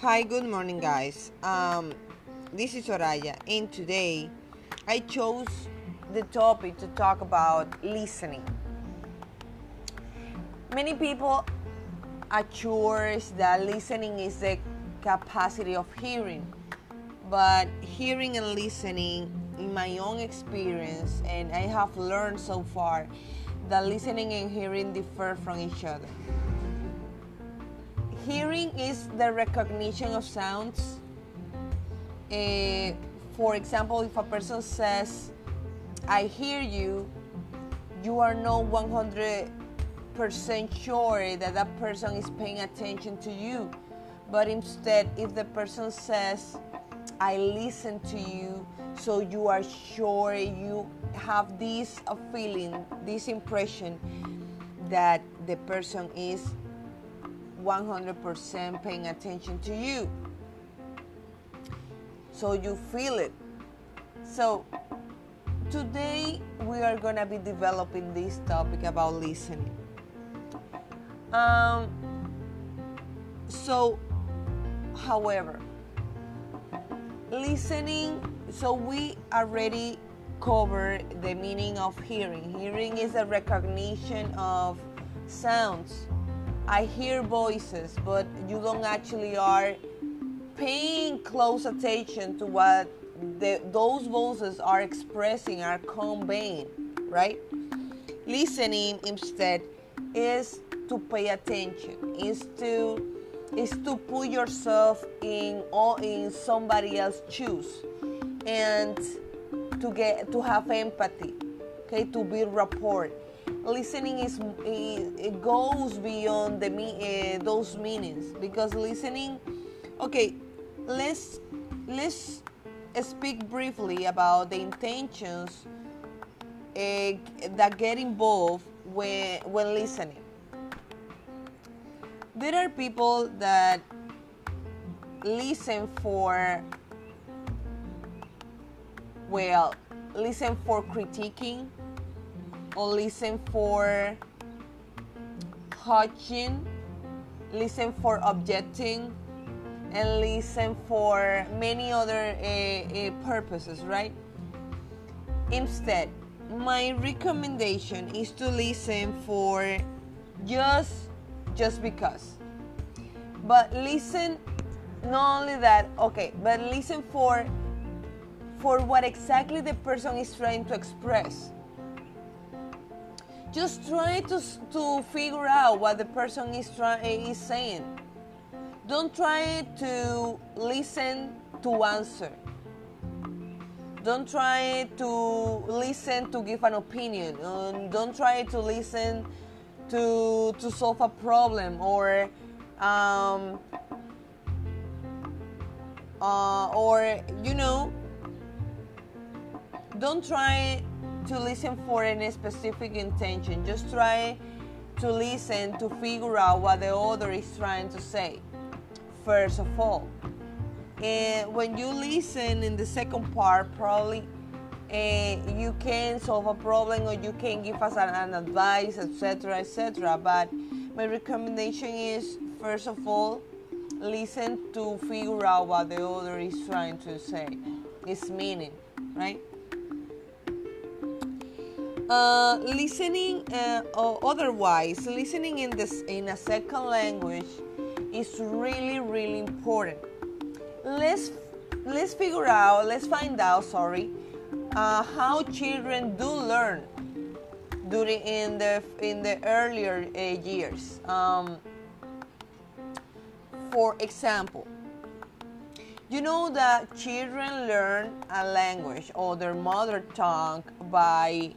Hi, good morning, guys. Um, this is Soraya, and today I chose the topic to talk about listening. Many people assures that listening is the capacity of hearing, but hearing and listening, in my own experience, and I have learned so far, that listening and hearing differ from each other. Hearing is the recognition of sounds. Uh, for example, if a person says, I hear you, you are not 100% sure that that person is paying attention to you. But instead, if the person says, I listen to you, so you are sure you have this feeling, this impression that the person is 100% paying attention to you. So you feel it. So today we are going to be developing this topic about listening. Um, so, however, listening, so we already covered the meaning of hearing. Hearing is a recognition of sounds. I hear voices, but you don't actually are paying close attention to what the, those voices are expressing, are conveying, right? Listening instead is to pay attention, is to is to put yourself in or in somebody else's shoes and to get to have empathy, okay, to build rapport. Listening is it goes beyond the uh, those meanings because listening. Okay, let's let's speak briefly about the intentions uh, that get involved when when listening. There are people that listen for well, listen for critiquing listen for judging, listen for objecting, and listen for many other uh, uh, purposes, right? Instead, my recommendation is to listen for just just because. But listen not only that, okay, but listen for for what exactly the person is trying to express. Just try to, to figure out what the person is, try, is saying. Don't try to listen to answer. Don't try to listen to give an opinion. Um, don't try to listen to, to solve a problem or um, uh, or you know don't try to listen for any specific intention. Just try to listen to figure out what the other is trying to say, first of all. And when you listen in the second part, probably uh, you can solve a problem or you can give us an, an advice, etc., etc. But my recommendation is, first of all, listen to figure out what the other is trying to say, its meaning, right? Uh, listening uh, or otherwise listening in this in a second language is really really important. Let's let's figure out let's find out sorry uh, how children do learn during in the in the earlier uh, years. Um, for example you know that children learn a language or their mother tongue by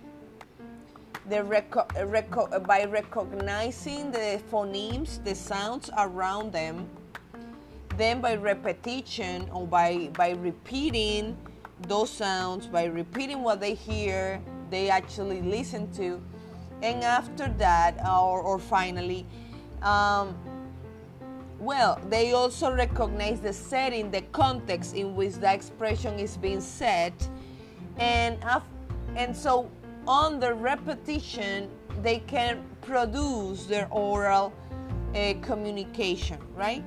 the reco- reco- by recognizing the phonemes, the sounds around them, then by repetition or by, by repeating those sounds, by repeating what they hear, they actually listen to, and after that, or, or finally, um, well, they also recognize the setting, the context in which the expression is being said, and and so on the repetition, they can produce their oral uh, communication, right?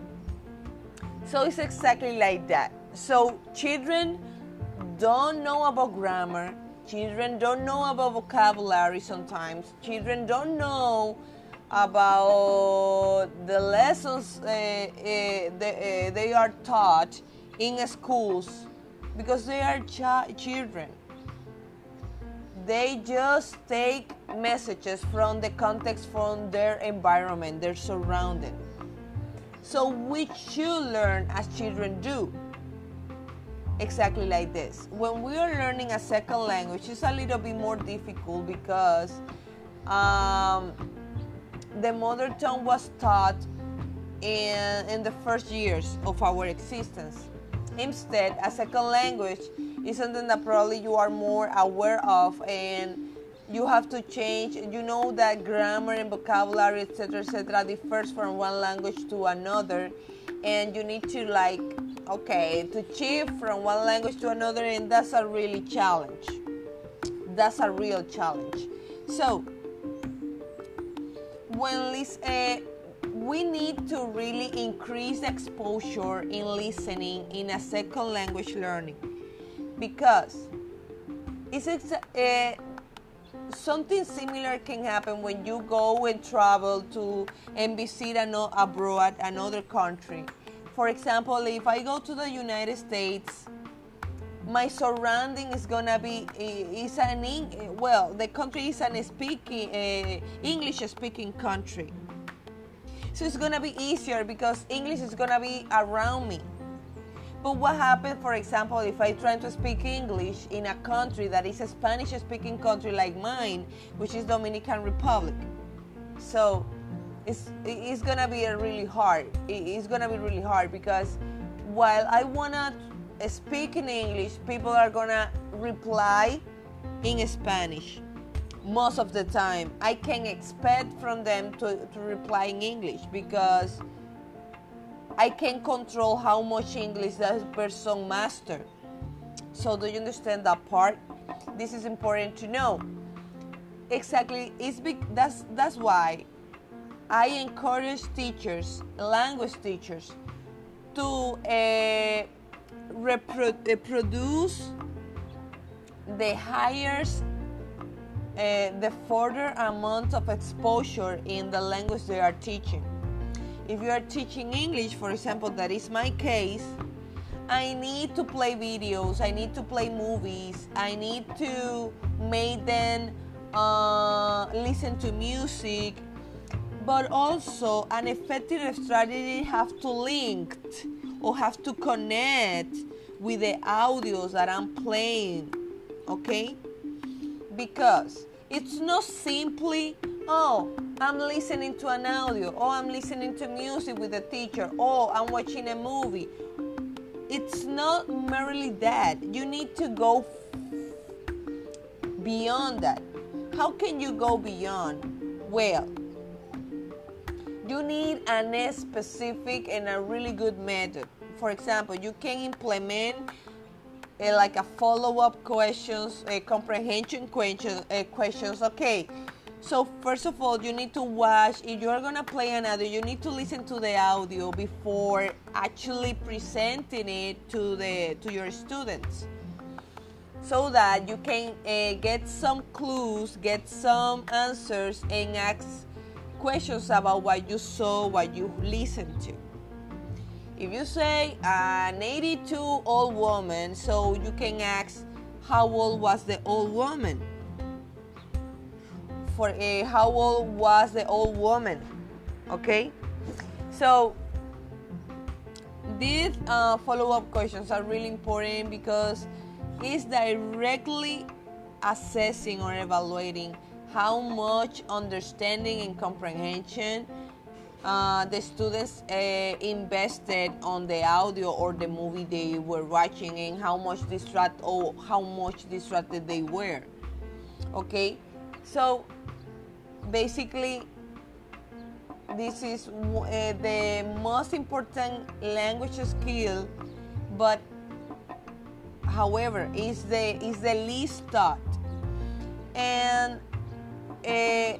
So it's exactly like that. So children don't know about grammar. Children don't know about vocabulary sometimes. Children don't know about the lessons uh, uh, they, uh, they are taught in schools because they are ch- children. They just take messages from the context from their environment, their surrounding. So we should learn as children do. Exactly like this. When we are learning a second language, it's a little bit more difficult because um, the mother tongue was taught in, in the first years of our existence. Instead, a second language is something that probably you are more aware of and you have to change. You know that grammar and vocabulary etc etc differs from one language to another. And you need to like okay to shift from one language to another and that's a really challenge. That's a real challenge. So when listen, uh, we need to really increase exposure in listening in a second language learning because it's uh, something similar can happen when you go and travel to and visit an, abroad another country. For example if i go to the united states my surrounding is gonna be is an well the country is an speaking uh, english speaking country. So it's gonna be easier because english is gonna be around me but what happens, for example, if I try to speak English in a country that is a Spanish speaking country like mine, which is Dominican Republic? So it's, it's gonna be really hard. It's gonna be really hard because while I wanna speak in English, people are gonna reply in Spanish most of the time. I can expect from them to, to reply in English because I can control how much English that person master. So do you understand that part? This is important to know. Exactly, it's big, that's that's why I encourage teachers, language teachers, to uh, reproduce the highest, uh, the further amount of exposure in the language they are teaching if you are teaching English, for example, that is my case, I need to play videos, I need to play movies, I need to make them uh, listen to music, but also an effective strategy have to link or have to connect with the audios that I'm playing, okay? Because it's not simply oh, I'm listening to an audio, oh, I'm listening to music with a teacher, oh, I'm watching a movie. It's not merely that. You need to go beyond that. How can you go beyond? Well, you need a specific and a really good method. For example, you can implement uh, like a follow-up questions, a comprehension questions, uh, questions. Okay, so first of all, you need to watch. If you are gonna play another, you need to listen to the audio before actually presenting it to the to your students, so that you can uh, get some clues, get some answers, and ask questions about what you saw, what you listened to. If you say an 82 old woman, so you can ask how old was the old woman for a how old was the old woman okay? So these uh, follow-up questions are really important because it's directly assessing or evaluating how much understanding and comprehension uh, the students uh, invested on the audio or the movie they were watching and how much distracted or how much distracted they were okay so basically this is uh, the most important language skill but however is the is the least taught. And uh,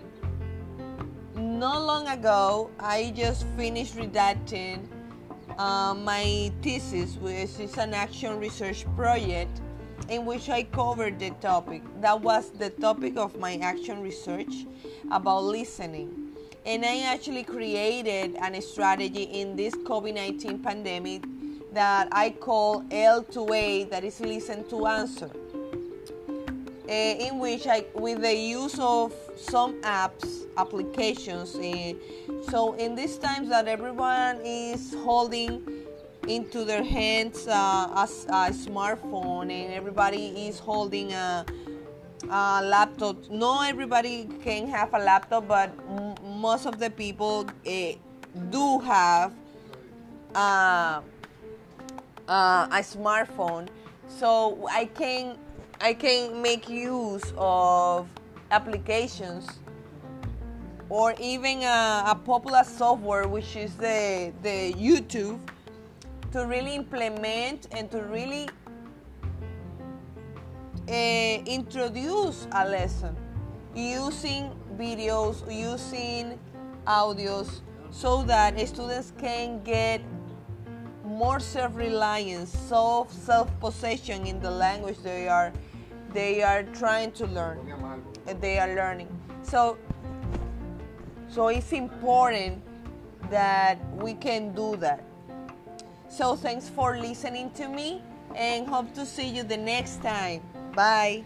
not long ago i just finished redacting uh, my thesis, which is an action research project in which I covered the topic. That was the topic of my action research about listening. And I actually created a strategy in this COVID 19 pandemic that I call L2A, that is listen to answer. Uh, in which I, with the use of some apps, applications, uh, so in these times that everyone is holding into their hands uh, a, a, smartphone and everybody is holding a, a, laptop. Not everybody can have a laptop, but m- most of the people uh, do have uh, uh, a smartphone. So I can I can make use of applications or even a, a, popular software which is the, the YouTube to really implement and to really uh, introduce a lesson using videos, using audios so that students can get more self-reliance, self self-possession in the language they are they are trying to learn. They are learning. So so it's important that we can do that. So thanks for listening to me and hope to see you the next time. Bye.